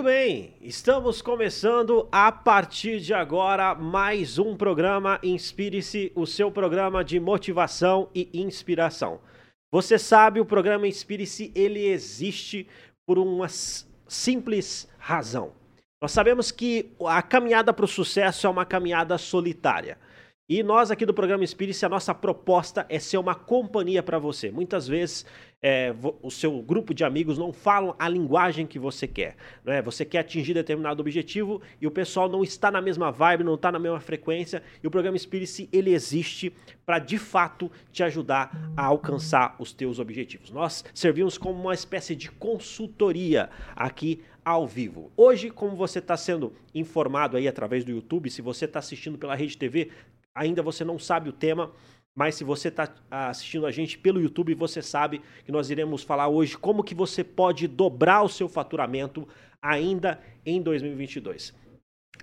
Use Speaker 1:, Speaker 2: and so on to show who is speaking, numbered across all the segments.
Speaker 1: Muito bem, estamos começando a partir de agora mais um programa Inspire-se, o seu programa de motivação e inspiração. Você sabe, o programa Inspire-se, ele existe por uma simples razão. Nós sabemos que a caminhada para o sucesso é uma caminhada solitária. E nós aqui do programa Inspire-se, a nossa proposta é ser uma companhia para você. Muitas vezes é, o seu grupo de amigos não falam a linguagem que você quer. Né? Você quer atingir determinado objetivo e o pessoal não está na mesma vibe, não está na mesma frequência. E o programa Inspire-se, ele existe para de fato te ajudar a alcançar os teus objetivos. Nós servimos como uma espécie de consultoria aqui ao vivo. Hoje, como você está sendo informado aí através do YouTube, se você está assistindo pela Rede TV, ainda você não sabe o tema, mas se você está assistindo a gente pelo YouTube, você sabe que nós iremos falar hoje como que você pode dobrar o seu faturamento ainda em 2022.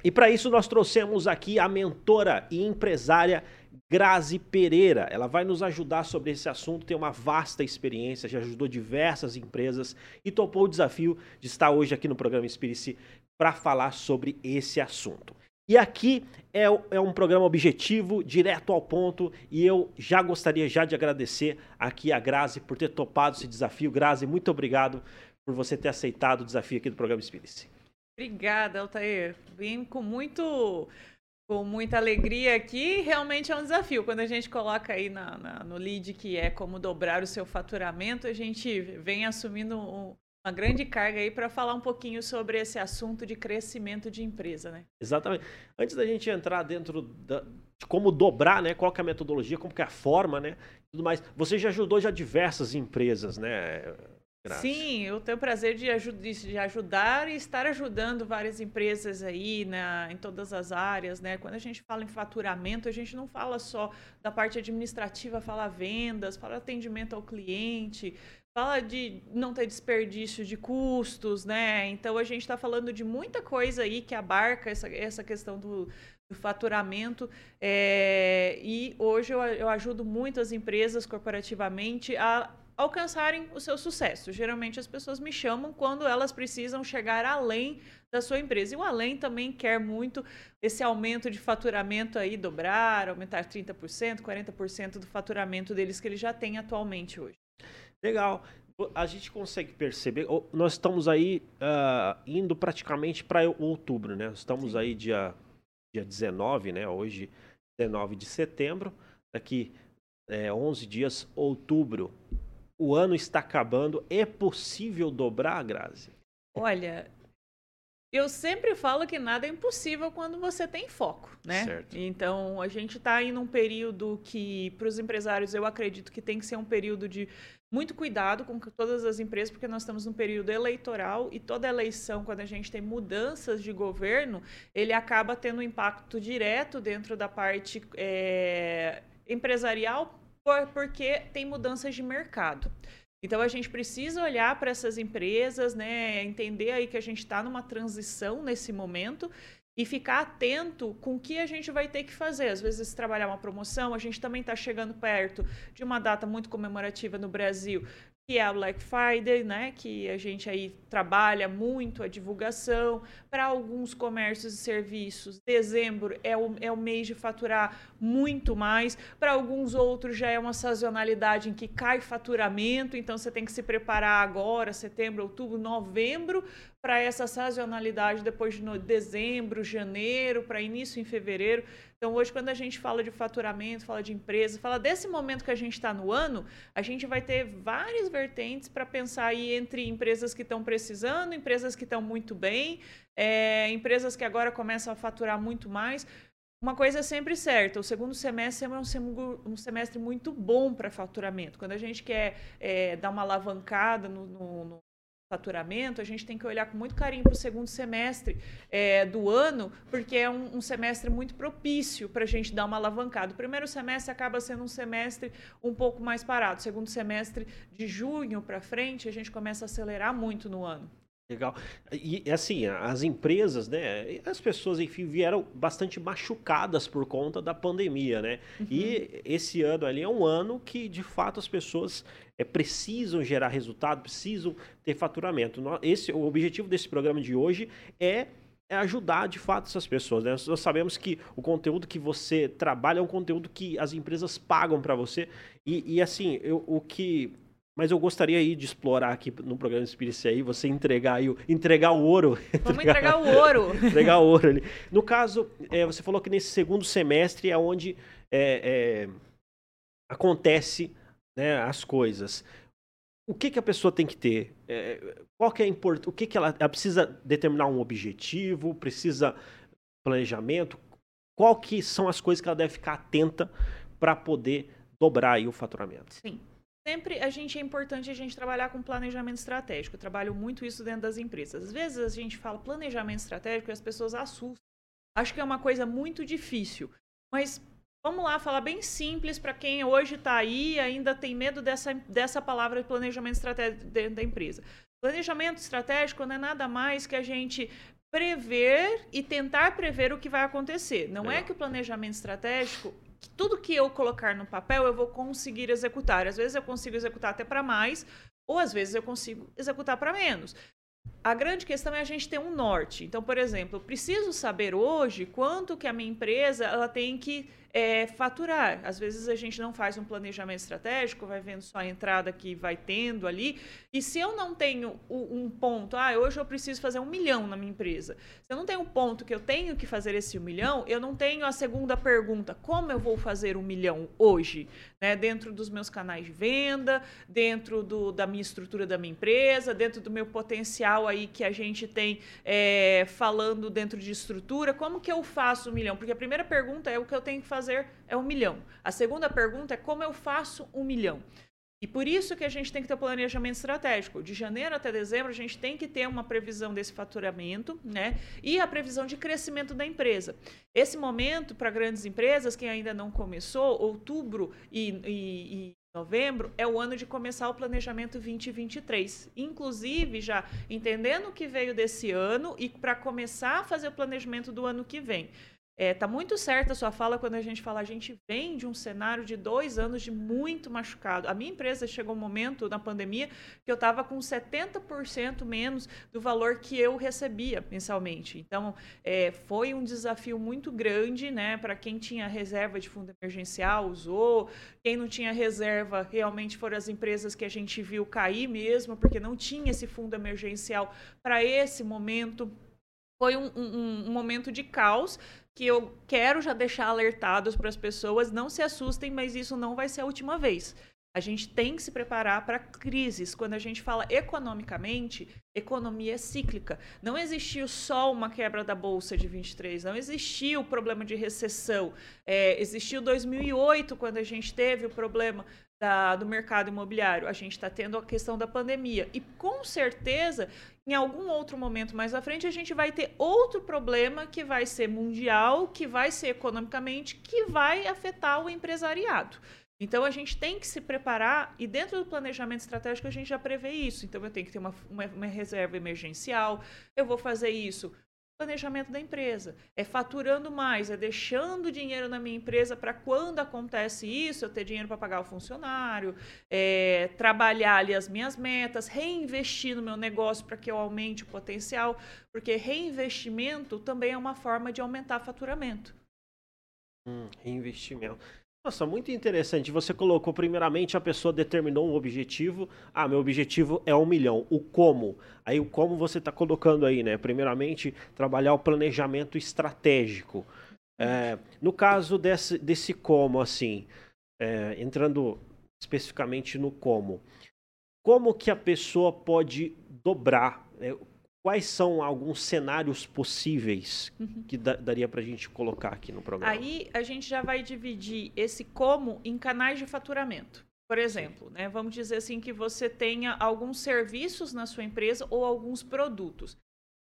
Speaker 1: E para isso nós trouxemos aqui a mentora e empresária Grazi Pereira. Ela vai nos ajudar sobre esse assunto, tem uma vasta experiência, já ajudou diversas empresas e topou o desafio de estar hoje aqui no programa Inspire-se para falar sobre esse assunto. E aqui é, é, um programa objetivo, direto ao ponto, e eu já gostaria já de agradecer aqui a Grazi por ter topado esse desafio. Grazi, muito obrigado por você ter aceitado o desafio aqui do programa Espírito.
Speaker 2: Obrigada, Altair. Vim com muito com muita alegria aqui. Realmente é um desafio. Quando a gente coloca aí na, na, no lead que é como dobrar o seu faturamento, a gente vem assumindo um, uma grande carga aí para falar um pouquinho sobre esse assunto de crescimento de empresa, né?
Speaker 1: Exatamente. Antes da gente entrar dentro da, de como dobrar, né? Qual é a metodologia, como que é a forma, né? Tudo mais. Você já ajudou já diversas empresas, né?
Speaker 2: Graças. Sim, eu tenho o prazer de, de, ajudar e estar ajudando várias empresas aí na, em todas as áreas, né? Quando a gente fala em faturamento, a gente não fala só da parte administrativa, fala vendas, fala atendimento ao cliente, fala de não ter desperdício de custos, né? Então a gente está falando de muita coisa aí que abarca essa, essa questão do, do faturamento. É, e hoje eu, eu ajudo muitas empresas corporativamente a alcançarem o seu sucesso. Geralmente as pessoas me chamam quando elas precisam chegar além da sua empresa. E o além também quer muito esse aumento de faturamento aí, dobrar, aumentar 30%, 40% do faturamento deles que eles já têm atualmente hoje.
Speaker 1: Legal. A gente consegue perceber, nós estamos aí uh, indo praticamente para outubro, né? Estamos aí dia, dia 19, né? Hoje, 19 de setembro. Daqui é, 11 dias, outubro. O ano está acabando. É possível dobrar, Grazi?
Speaker 2: Olha, eu sempre falo que nada é impossível quando você tem foco, né? Certo. Então, a gente está em um período que, para os empresários, eu acredito que tem que ser um período de muito cuidado com todas as empresas, porque nós estamos num período eleitoral e toda eleição, quando a gente tem mudanças de governo, ele acaba tendo um impacto direto dentro da parte é, empresarial, porque tem mudanças de mercado. Então a gente precisa olhar para essas empresas, né, entender aí que a gente está numa transição nesse momento e ficar atento com o que a gente vai ter que fazer. Às vezes trabalhar uma promoção, a gente também está chegando perto de uma data muito comemorativa no Brasil, que é a Black Friday, né? Que a gente aí trabalha muito a divulgação para alguns comércios e serviços. Dezembro é o, é o mês de faturar muito mais. Para alguns outros já é uma sazonalidade em que cai faturamento, então você tem que se preparar agora, setembro, outubro, novembro, para essa sazonalidade depois de dezembro, janeiro, para início em fevereiro. Então, hoje, quando a gente fala de faturamento, fala de empresa, fala desse momento que a gente está no ano, a gente vai ter várias vertentes para pensar aí entre empresas que estão precisando, empresas que estão muito bem, é, empresas que agora começam a faturar muito mais. Uma coisa é sempre certa, o segundo semestre é um, semestre muito bom para faturamento. Quando a gente quer é, dar uma alavancada no, no faturamento, a gente tem que olhar com muito carinho para o segundo semestre é, do ano, porque é um, um semestre muito propício para a gente dar uma alavancada. O primeiro semestre acaba sendo um semestre um pouco mais parado. O segundo semestre, de junho para frente, a gente começa a acelerar muito no ano.
Speaker 1: Legal. E assim, as empresas, né? As pessoas, enfim, vieram bastante machucadas por conta da pandemia, né? Uhum. E esse ano ali é um ano que, de fato, as pessoas é, precisam gerar resultado, precisam ter faturamento. Esse, o objetivo desse programa de hoje é é ajudar de fato essas pessoas. Né? Nós sabemos que o conteúdo que você trabalha é um conteúdo que as empresas pagam para você. E, e assim, eu, o que mas eu gostaria aí de explorar aqui no programa Espírito aí, você entregar aí, entregar o ouro.
Speaker 2: Vamos entregar, o ouro.
Speaker 1: entregar o ouro ali. No caso, é, você falou que nesse segundo semestre é onde é, é, acontece né, as coisas. O que, que a pessoa tem que ter? É, qual que é importante? O que, que ela, ela precisa determinar um objetivo? Precisa planejamento? Qual que são as coisas que ela deve ficar atenta para poder dobrar aí o faturamento?
Speaker 2: Sim. Sempre a gente é importante a gente trabalhar com planejamento estratégico. Eu trabalho muito isso dentro das empresas. Às vezes a gente fala planejamento estratégico e as pessoas assustam. Acho que é uma coisa muito difícil. Mas vamos lá, falar bem simples para quem hoje está aí e ainda tem medo dessa, dessa palavra de planejamento estratégico dentro da empresa. Planejamento estratégico não é nada mais que a gente prever e tentar prever o que vai acontecer. Não é, é que o planejamento estratégico que tudo que eu colocar no papel eu vou conseguir executar. Às vezes eu consigo executar até para mais, ou às vezes eu consigo executar para menos. A grande questão é a gente ter um norte. Então, por exemplo, eu preciso saber hoje quanto que a minha empresa ela tem que é, faturar. Às vezes a gente não faz um planejamento estratégico, vai vendo só a entrada que vai tendo ali. E se eu não tenho um ponto, ah, hoje eu preciso fazer um milhão na minha empresa. Se eu não tenho um ponto que eu tenho que fazer esse um milhão, eu não tenho a segunda pergunta, como eu vou fazer um milhão hoje? Né? Dentro dos meus canais de venda, dentro do, da minha estrutura da minha empresa, dentro do meu potencial aí que a gente tem é, falando dentro de estrutura, como que eu faço um milhão? Porque a primeira pergunta é o que eu tenho que fazer fazer é um milhão. A segunda pergunta é como eu faço um milhão. E por isso que a gente tem que ter um planejamento estratégico. De janeiro até dezembro, a gente tem que ter uma previsão desse faturamento, né? E a previsão de crescimento da empresa. Esse momento, para grandes empresas, quem ainda não começou, outubro e, e, e novembro, é o ano de começar o planejamento 2023. Inclusive, já entendendo o que veio desse ano e para começar a fazer o planejamento do ano que vem. É, tá muito certa a sua fala quando a gente fala, a gente vem de um cenário de dois anos de muito machucado. A minha empresa chegou um momento na pandemia que eu estava com 70% menos do valor que eu recebia mensalmente. Então, é, foi um desafio muito grande, né? Para quem tinha reserva de fundo emergencial, usou. Quem não tinha reserva, realmente foram as empresas que a gente viu cair mesmo, porque não tinha esse fundo emergencial para esse momento. Foi um, um, um momento de caos, que eu quero já deixar alertados para as pessoas, não se assustem, mas isso não vai ser a última vez. A gente tem que se preparar para crises. Quando a gente fala economicamente, economia é cíclica. Não existiu só uma quebra da bolsa de 23, não existiu o problema de recessão. É, existiu 2008, quando a gente teve o problema da, do mercado imobiliário. A gente está tendo a questão da pandemia. E com certeza em algum outro momento mais à frente, a gente vai ter outro problema que vai ser mundial, que vai ser economicamente, que vai afetar o empresariado. Então a gente tem que se preparar e dentro do planejamento estratégico a gente já prevê isso. Então eu tenho que ter uma, uma, uma reserva emergencial, eu vou fazer isso planejamento da empresa. É faturando mais, é deixando dinheiro na minha empresa para quando acontece isso, eu ter dinheiro para pagar o funcionário, é, trabalhar ali as minhas metas, reinvestir no meu negócio para que eu aumente o potencial, porque reinvestimento também é uma forma de aumentar faturamento.
Speaker 1: Hum, reinvestimento. Nossa, muito interessante. Você colocou, primeiramente, a pessoa determinou um objetivo. Ah, meu objetivo é um milhão. O como? Aí o como você está colocando aí, né? Primeiramente, trabalhar o planejamento estratégico. É, no caso desse, desse como, assim, é, entrando especificamente no como, como que a pessoa pode dobrar? Né? Quais são alguns cenários possíveis uhum. que daria para a gente colocar aqui no programa?
Speaker 2: Aí a gente já vai dividir esse como em canais de faturamento. Por exemplo, né, vamos dizer assim que você tenha alguns serviços na sua empresa ou alguns produtos.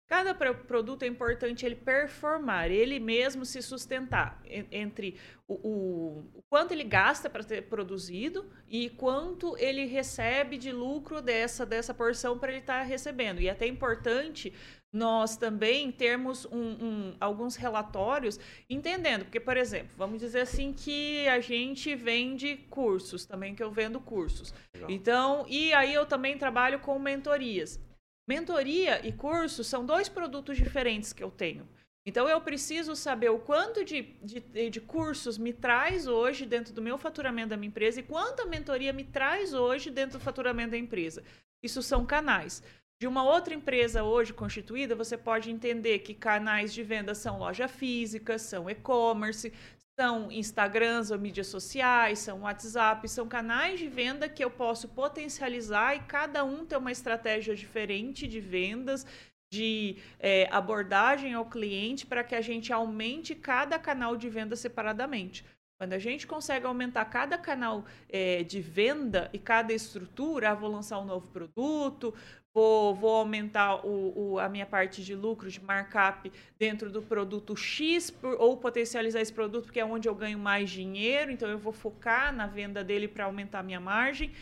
Speaker 2: Cada produto é importante ele performar, ele mesmo se sustentar entre o, o, o quanto ele gasta para ter produzido e quanto ele recebe de lucro dessa, dessa porção para ele estar tá recebendo. E é até importante nós também termos um, um, alguns relatórios entendendo, porque, por exemplo, vamos dizer assim que a gente vende cursos, também que eu vendo cursos. Legal. Então, e aí eu também trabalho com mentorias. Mentoria e curso são dois produtos diferentes que eu tenho. Então, eu preciso saber o quanto de, de, de, cursos me traz hoje dentro do meu faturamento da minha empresa e quanto a mentoria me traz hoje dentro do faturamento da empresa. Isso são canais. De uma outra empresa hoje constituída, você pode entender que canais de venda são loja física, são e-commerce, são Instagrams ou mídias sociais, são WhatsApp, são canais de venda que eu posso potencializar e cada um tem uma estratégia diferente de vendas, de é, abordagem ao cliente para que a gente aumente cada canal de venda separadamente. Quando a gente consegue aumentar cada canal é, de venda e cada estrutura, ah, vou lançar um novo produto, vou, vou aumentar o, o, a minha parte de lucro, de markup dentro do produto X, por, ou potencializar esse produto, porque é onde eu ganho mais dinheiro, então eu vou focar na venda dele para aumentar a minha margem.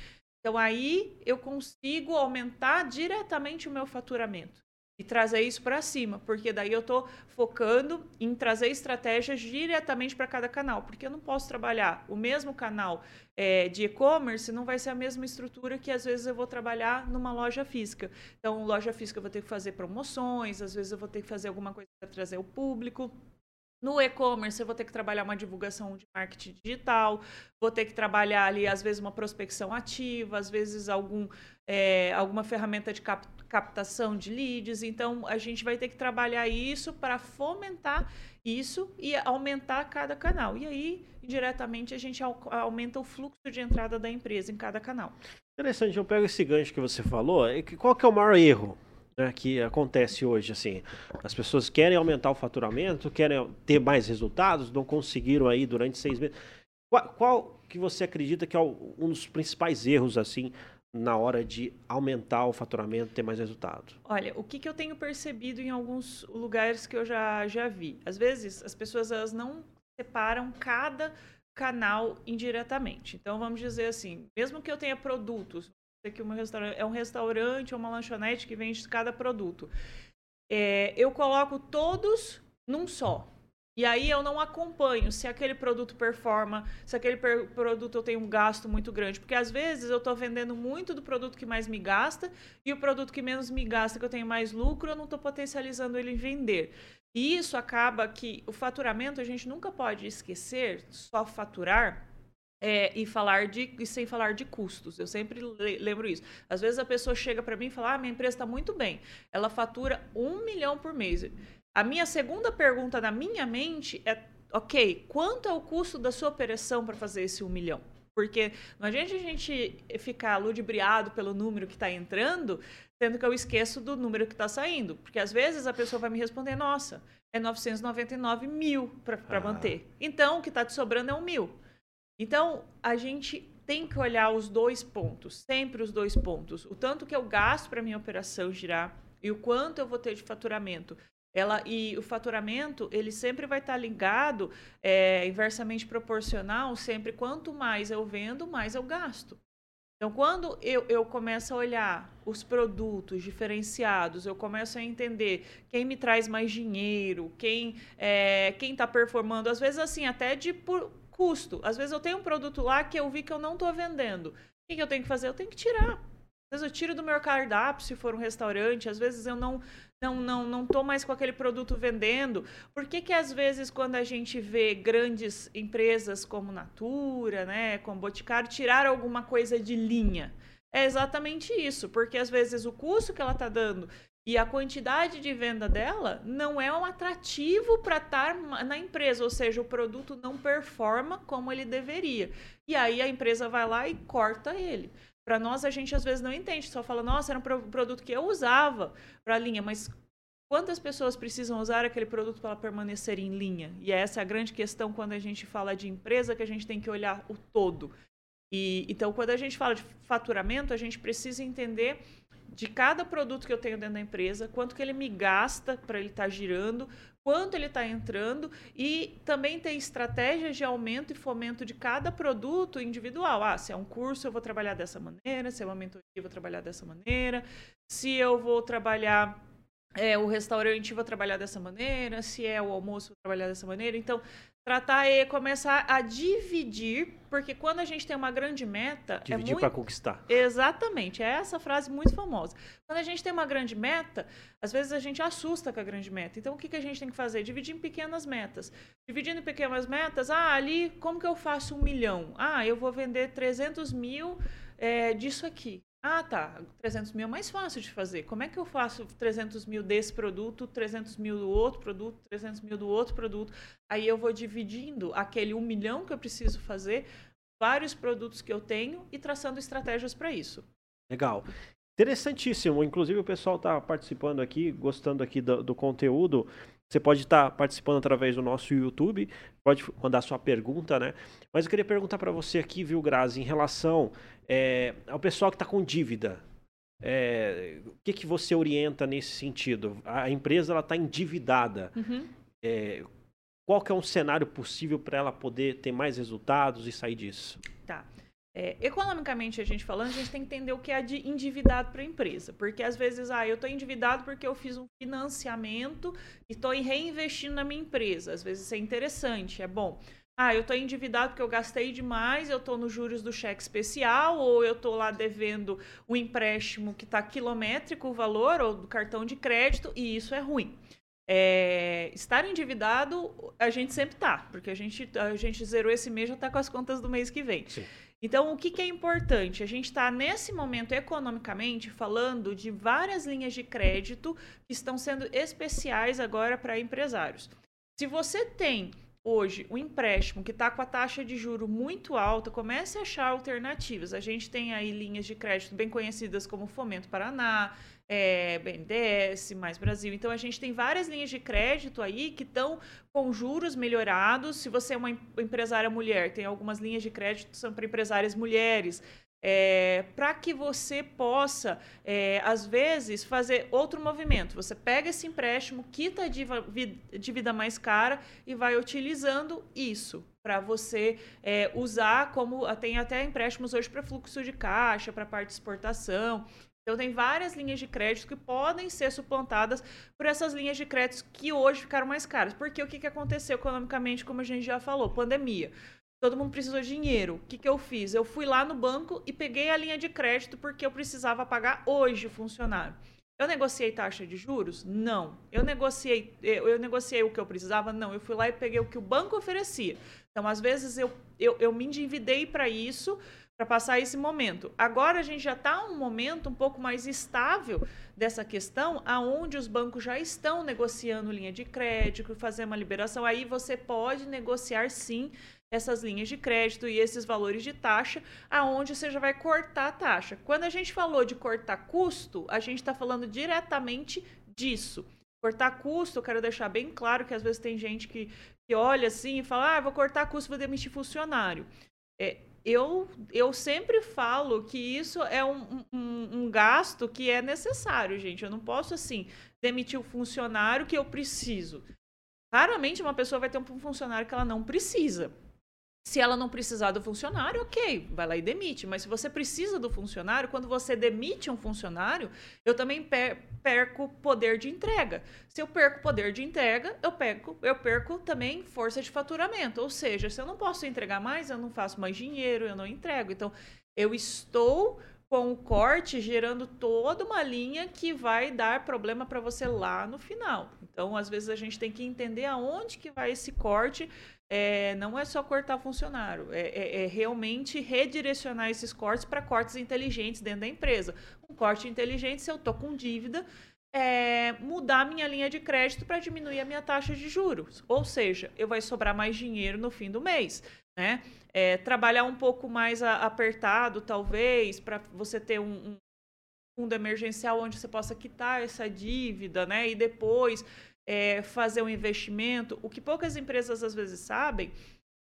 Speaker 2: Então aí eu consigo aumentar diretamente o meu faturamento e trazer isso para cima, porque daí eu estou focando em trazer estratégias diretamente para cada canal, porque eu não posso trabalhar o mesmo canal é, de e-commerce, não vai ser a mesma estrutura que às vezes eu vou trabalhar numa loja física. Então, loja física eu vou ter que fazer promoções, às vezes eu vou ter que fazer alguma coisa para trazer o público. No e-commerce, eu vou ter que trabalhar uma divulgação de marketing digital, vou ter que trabalhar ali, às vezes, uma prospecção ativa, às vezes, algum, é, alguma ferramenta de cap captação de leads. Então, a gente vai ter que trabalhar isso para fomentar isso e aumentar cada canal. E aí, indiretamente, a gente aumenta o fluxo de entrada da empresa em cada canal.
Speaker 1: Interessante, eu pego esse gancho que você falou. Qual que é o maior erro né, que acontece hoje? Assim, as pessoas querem aumentar o faturamento, querem ter mais resultados, não conseguiram aí durante seis meses. Qual, qual que você acredita que é um dos principais erros assim na hora de aumentar o faturamento, ter mais resultado?
Speaker 2: Olha, o que, que eu tenho percebido em alguns lugares que eu já, já vi? Às vezes, as pessoas elas não separam cada canal indiretamente. Então, vamos dizer assim, mesmo que eu tenha produtos, que uma é um restaurante ou uma lanchonete que vende cada produto, é, eu coloco todos num só. E aí eu não acompanho se aquele produto performa, se aquele produto eu tenho um gasto muito grande. Porque às vezes eu estou vendendo muito do produto que mais me gasta e o produto que menos me gasta, que eu tenho mais lucro, eu não estou potencializando ele em vender. E isso acaba que o faturamento a gente nunca pode esquecer, só faturar. É, e falar de e sem falar de custos. Eu sempre lembro isso. Às vezes a pessoa chega para mim e fala: ah, minha empresa está muito bem. Ela fatura um milhão por mês. A minha segunda pergunta na minha mente é: ok, quanto é o custo da sua operação para fazer esse um milhão? Porque não adianta a gente ficar ludibriado pelo número que está entrando, sendo que eu esqueço do número que está saindo. Porque às vezes a pessoa vai me responder: nossa, é 999 mil para ah. manter. Então o que está te sobrando é um mil. Então a gente tem que olhar os dois pontos, sempre os dois pontos. O tanto que eu gasto para minha operação girar e o quanto eu vou ter de faturamento ela e o faturamento ele sempre vai estar tá ligado é, inversamente proporcional sempre quanto mais eu vendo mais eu gasto então quando eu, eu começo a olhar os produtos diferenciados eu começo a entender quem me traz mais dinheiro quem é, quem está performando às vezes assim até de por custo às vezes eu tenho um produto lá que eu vi que eu não estou vendendo o que, eu tenho que fazer eu tenho que tirar às vezes eu tiro do meu cardápio se for um restaurante, às vezes eu não não não não tô mais com aquele produto vendendo. Por que que às vezes quando a gente vê grandes empresas como Natura, né, como Boticário tirar alguma coisa de linha? É exatamente isso, porque às vezes o custo que ela está dando e a quantidade de venda dela não é um atrativo para estar na empresa, ou seja, o produto não performa como ele deveria. E aí a empresa vai lá e corta ele. Para nós, a gente às vezes não entende, só fala, nossa, era um produto que eu usava para a linha, mas quantas pessoas precisam usar aquele produto para permanecer em linha? E essa é a grande questão quando a gente fala de empresa, que a gente tem que olhar o todo. E, então, quando a gente fala de faturamento, a gente precisa entender de cada produto que eu tenho dentro da empresa, quanto que ele me gasta para ele estar tá girando, quanto ele está entrando e também tem estratégias de aumento e fomento de cada produto individual. Ah, se é um curso, eu vou trabalhar dessa maneira, se é uma mentoria, eu vou trabalhar dessa maneira, se eu vou trabalhar é, o restaurante, vou trabalhar dessa maneira, se é o almoço, vou trabalhar dessa maneira. Então, tratar e começar a dividir, porque quando a gente tem uma grande meta.
Speaker 1: É dividir
Speaker 2: é muito...
Speaker 1: para conquistar.
Speaker 2: Exatamente, é essa frase muito famosa. Quando a gente tem uma grande meta, às vezes a gente assusta com a grande meta. Então, o que, que a gente tem que fazer? Dividir em pequenas metas. Dividindo em pequenas metas, ah, ali, como que eu faço um milhão? Ah, eu vou vender 300 mil é, disso aqui. Ah, tá. 300 mil é mais fácil de fazer. Como é que eu faço 300 mil desse produto, 300 mil do outro produto, 300 mil do outro produto? Aí eu vou dividindo aquele um milhão que eu preciso fazer, vários produtos que eu tenho e traçando estratégias para isso.
Speaker 1: Legal. Interessantíssimo. Inclusive o pessoal está participando aqui, gostando aqui do, do conteúdo. Você pode estar tá participando através do nosso YouTube, pode mandar sua pergunta, né? Mas eu queria perguntar para você aqui, viu, Grazi, em relação é, ao pessoal que está com dívida. É, o que, que você orienta nesse sentido? A empresa ela está endividada. Uhum. É, qual que é um cenário possível para ela poder ter mais resultados e sair disso?
Speaker 2: Tá. É, economicamente, a gente falando, a gente tem que entender o que é de endividado para a empresa. Porque às vezes, ah, eu estou endividado porque eu fiz um financiamento e estou reinvestindo na minha empresa. Às vezes isso é interessante, é bom. Ah, eu estou endividado porque eu gastei demais, eu estou nos juros do cheque especial, ou eu estou lá devendo um empréstimo que está quilométrico o valor, ou do cartão de crédito, e isso é ruim. É, estar endividado, a gente sempre está, porque a gente, a gente zerou esse mês já está com as contas do mês que vem. Sim. Então, o que, que é importante? A gente está, nesse momento, economicamente, falando de várias linhas de crédito que estão sendo especiais agora para empresários. Se você tem hoje um empréstimo que está com a taxa de juro muito alta, comece a achar alternativas. A gente tem aí linhas de crédito bem conhecidas como Fomento Paraná, é, BNDES, Mais Brasil. Então, a gente tem várias linhas de crédito aí que estão com juros melhorados. Se você é uma empresária mulher, tem algumas linhas de crédito que são para empresárias mulheres. É, para que você possa, é, às vezes, fazer outro movimento. Você pega esse empréstimo, quita a dívida mais cara e vai utilizando isso para você é, usar como tem até empréstimos hoje para fluxo de caixa, para parte de exportação. Então, tem várias linhas de crédito que podem ser suplantadas por essas linhas de crédito que hoje ficaram mais caras. Porque o que, que aconteceu economicamente, como a gente já falou? Pandemia. Todo mundo precisou de dinheiro. O que, que eu fiz? Eu fui lá no banco e peguei a linha de crédito porque eu precisava pagar hoje o funcionário. Eu negociei taxa de juros? Não. Eu negociei, eu, eu, negociei o que eu precisava? Não. Eu fui lá e peguei o que o banco oferecia. Então, às vezes, eu, eu, eu me endividei para isso para passar esse momento. Agora a gente já está um momento um pouco mais estável dessa questão, aonde os bancos já estão negociando linha de crédito, fazer uma liberação. Aí você pode negociar sim essas linhas de crédito e esses valores de taxa, aonde você já vai cortar a taxa. Quando a gente falou de cortar custo, a gente está falando diretamente disso. Cortar custo, eu quero deixar bem claro que às vezes tem gente que, que olha assim e fala, ah, vou cortar custo, vou demitir funcionário. É, eu, eu sempre falo que isso é um, um, um, gasto que é necessário, gente. Eu não posso, assim, demitir o funcionário que eu preciso. Raramente uma pessoa vai ter um funcionário que ela não precisa. Se ela não precisar do funcionário, ok, vai lá e demite. Mas se você precisa do funcionário, quando você demite um funcionário, eu também perco poder de entrega. Se eu perco poder de entrega, eu perco, eu perco também força de faturamento. Ou seja, se eu não posso entregar mais, eu não faço mais dinheiro, eu não entrego. Então, eu estou com o corte gerando toda uma linha que vai dar problema para você lá no final. Então, às vezes a gente tem que entender aonde que vai esse corte é, não é só cortar funcionário, é, é, é realmente redirecionar esses cortes para cortes inteligentes dentro da empresa. Um corte inteligente, se eu estou com dívida, é mudar minha linha de crédito para diminuir a minha taxa de juros. Ou seja, eu vai sobrar mais dinheiro no fim do mês. Né? É, trabalhar um pouco mais a, apertado, talvez, para você ter um, um fundo emergencial onde você possa quitar essa dívida, né? E depois é, fazer um investimento. O que poucas empresas às vezes sabem,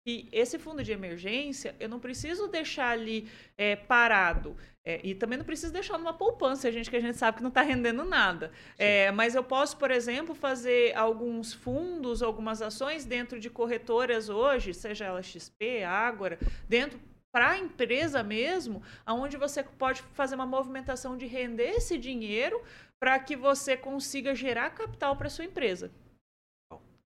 Speaker 2: que esse fundo de emergência, eu não preciso deixar ali é, parado. É, e também não preciso deixar numa poupança, gente, que a gente sabe que não está rendendo nada. É, mas eu posso, por exemplo, fazer alguns fundos, algumas ações dentro de corretoras hoje, seja ela XP, Ágora, dentro para a empresa mesmo, aonde você pode fazer uma movimentação de render esse dinheiro para que você consiga gerar capital para sua empresa.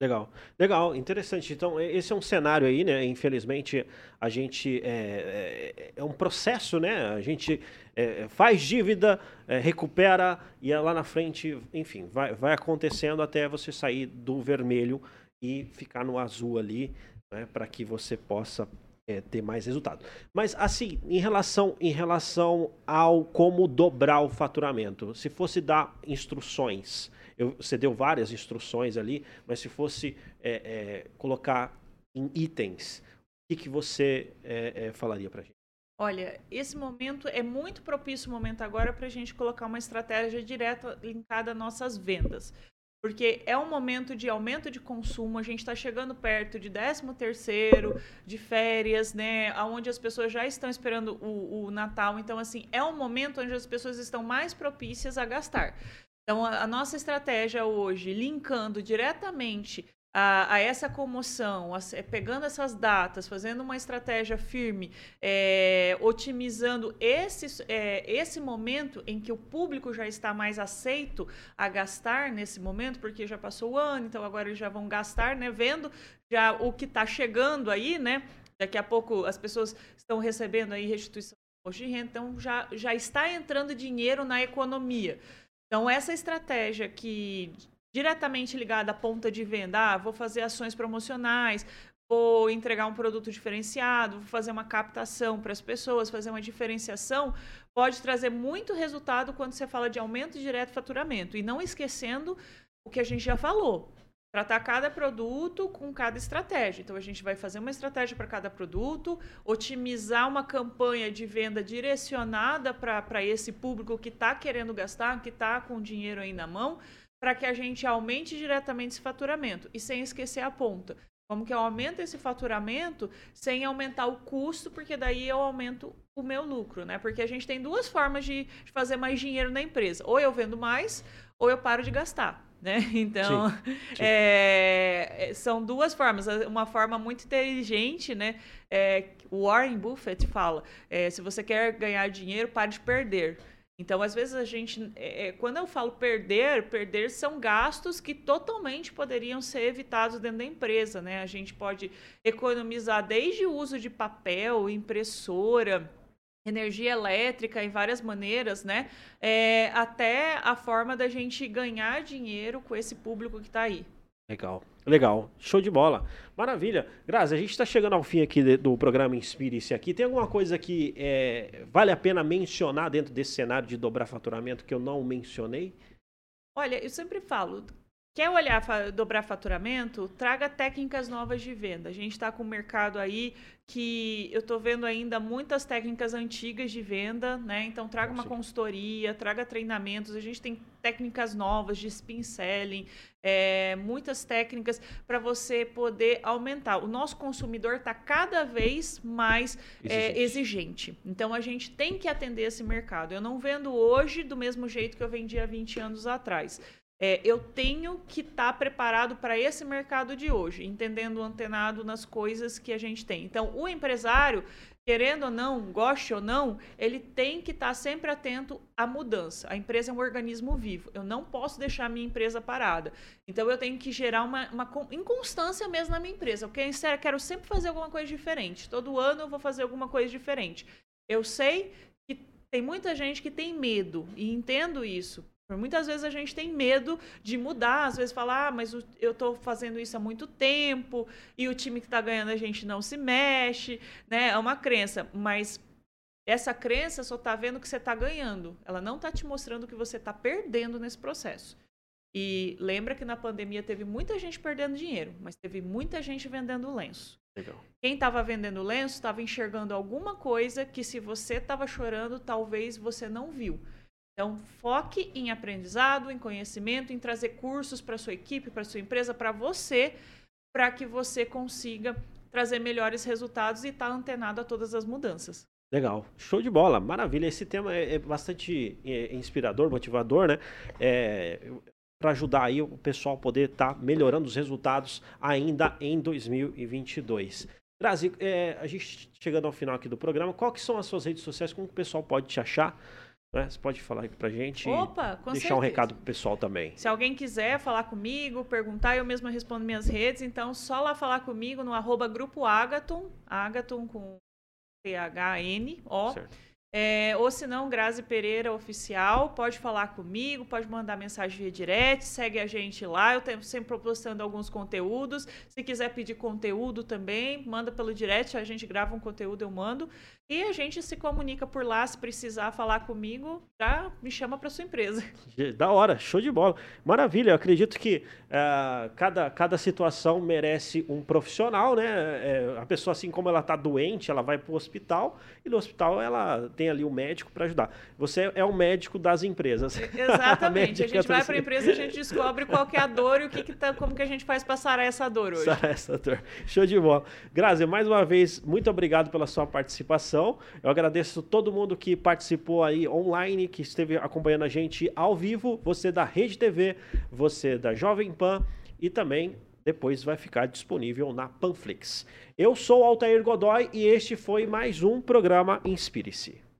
Speaker 1: Legal, legal, interessante. Então, esse é um cenário aí, né? Infelizmente, a gente. É, é, é um processo, né? A gente é, faz dívida, é, recupera e lá na frente, enfim, vai, vai acontecendo até você sair do vermelho e ficar no azul ali, né? Para que você possa é, ter mais resultado. Mas assim, em relação, em relação ao como dobrar o faturamento, se fosse dar instruções eu, você deu várias instruções ali, mas se fosse é, é, colocar em itens, o que, que você é, é falaria para gente?
Speaker 2: Olha, esse momento é muito propício o momento agora para a gente colocar uma estratégia direta linkada às nossas vendas. Porque é um momento de aumento de consumo, a gente está chegando perto de 13 terceiro, de férias, né? Onde as pessoas já estão esperando o, o Natal. Então, assim, é um momento onde as pessoas estão mais propícias a gastar. Então, a, a nossa estratégia hoje, linkando diretamente a, a, essa comoção, a, pegando essas datas, fazendo uma estratégia firme, é, otimizando esse, é, esse momento em que o público já está mais aceito a gastar nesse momento, porque já passou o ano, então agora eles já vão gastar, né? Vendo já o que está chegando aí, né? Daqui a pouco as pessoas estão recebendo aí restituição de renda, então já, já está entrando dinheiro na economia. Então, essa estratégia que diretamente ligada à ponta de venda, ah, vou fazer ações promocionais, vou entregar um produto diferenciado, vou fazer uma captação para as pessoas, fazer uma diferenciação, pode trazer muito resultado quando você fala de aumento direto de faturamento. E não esquecendo o que a gente já falou tratar cada produto com cada estratégia. Então, a gente vai fazer uma estratégia para cada produto, otimizar uma campanha de venda direcionada para esse público que está querendo gastar, que está com dinheiro aí na mão, para que a gente aumente diretamente esse faturamento. E sem esquecer a ponta. Como que eu aumento esse faturamento sem aumentar o custo, porque daí eu aumento o meu lucro, né? Porque a gente tem duas formas de, de fazer mais dinheiro na empresa. Ou eu vendo mais, ou eu paro de gastar né? Então, sim, sim. É, é, são duas formas. Uma forma muito inteligente, né? É, Warren Buffett fala: é, se você quer ganhar dinheiro, pare de perder. Então, às vezes a gente, é, é, quando eu falo perder, perder são gastos que totalmente poderiam ser evitados dentro da empresa, né? A gente pode economizar desde o uso de papel, impressora, energia elétrica em várias maneiras, né? É, até a forma da gente ganhar dinheiro com esse público que está aí.
Speaker 1: Legal, legal, show de bola, maravilha. Grazi, a gente está chegando ao fim aqui do programa Inspire-se aqui. Tem alguma coisa que é, vale a pena mencionar dentro desse cenário de dobrar faturamento que eu não mencionei?
Speaker 2: Olha, eu sempre falo, Quer olhar, dobrar faturamento? Traga técnicas novas de venda. A gente está com o mercado aí que eu estou vendo ainda muitas técnicas antigas de venda, né? Então traga uma consultoria, traga treinamentos. A gente tem técnicas novas de spin selling, é, muitas técnicas para você poder aumentar. O nosso consumidor está cada vez mais é, exigente. É, exigente. Então a gente tem que atender esse mercado. Eu não vendo hoje do mesmo jeito que eu vendia 20 anos atrás. É, eu tenho que estar tá preparado para esse mercado de hoje, entendendo antenado nas coisas que a gente tem. Então, o empresário, querendo ou não, goste ou não, ele tem que estar tá sempre atento à mudança. A empresa é um organismo vivo. Eu não posso deixar a minha empresa parada. Então, eu tenho que gerar uma, uma inconstância mesmo na minha empresa. Eu quero sempre fazer alguma coisa diferente. Todo ano eu vou fazer alguma coisa diferente. Eu sei que tem muita gente que tem medo e entendo isso. Muitas vezes a gente tem medo de mudar, às vezes falar, ah, mas eu estou fazendo isso há muito tempo e o time que está ganhando a gente não se mexe, né? É uma crença, mas essa crença só está vendo que você está ganhando, ela não está te mostrando que você está perdendo nesse processo. E lembra que na pandemia teve muita gente perdendo dinheiro, mas teve muita gente vendendo lenço. Legal. Quem estava vendendo lenço estava enxergando alguma coisa que se você estava chorando, talvez você não viu. Então, foque em aprendizado, em conhecimento, em trazer cursos para sua equipe, para sua empresa, para você, para que você consiga trazer melhores resultados e estar tá antenado a todas as mudanças.
Speaker 1: Legal, show de bola, maravilha. Esse tema é, é bastante é, inspirador, motivador, né? É, para ajudar aí o pessoal poder estar tá melhorando os resultados ainda em 2022. Grazi, é, a gente chegando ao final aqui do programa, que são as suas redes sociais, como o pessoal pode te achar? Né? Você pode falar aqui pra gente
Speaker 2: Opa,
Speaker 1: deixar
Speaker 2: certeza.
Speaker 1: um recado pro pessoal também.
Speaker 2: Se alguém quiser falar comigo, perguntar, eu mesma respondo minhas redes, então só lá falar comigo no arroba grupo Agaton, Agaton com T-H-N-O. É, ou se não, Grazi Pereira Oficial, pode falar comigo, pode mandar mensagem via direct, segue a gente lá, eu tenho sempre postando alguns conteúdos. Se quiser pedir conteúdo também, manda pelo direct, a gente grava um conteúdo, eu mando. E a gente se comunica por lá, se precisar falar comigo, já me chama para sua empresa.
Speaker 1: Da hora, show de bola. Maravilha, eu acredito que uh, cada, cada situação merece um profissional, né? É, a pessoa, assim como ela está doente, ela vai para o hospital e no hospital ela tem ali um médico para ajudar. Você é o médico das empresas.
Speaker 2: Exatamente. a, a gente vai para a empresa e a gente descobre qual é a dor e o que, que tá, como que a gente faz para sarar essa dor hoje.
Speaker 1: Sarar essa dor. Show de bola. Grazi, mais uma vez, muito obrigado pela sua participação. Eu agradeço todo mundo que participou aí online, que esteve acompanhando a gente ao vivo, você da Rede TV, você da Jovem Pan e também depois vai ficar disponível na Panflix. Eu sou Altair Godoy e este foi mais um programa Inspire-se.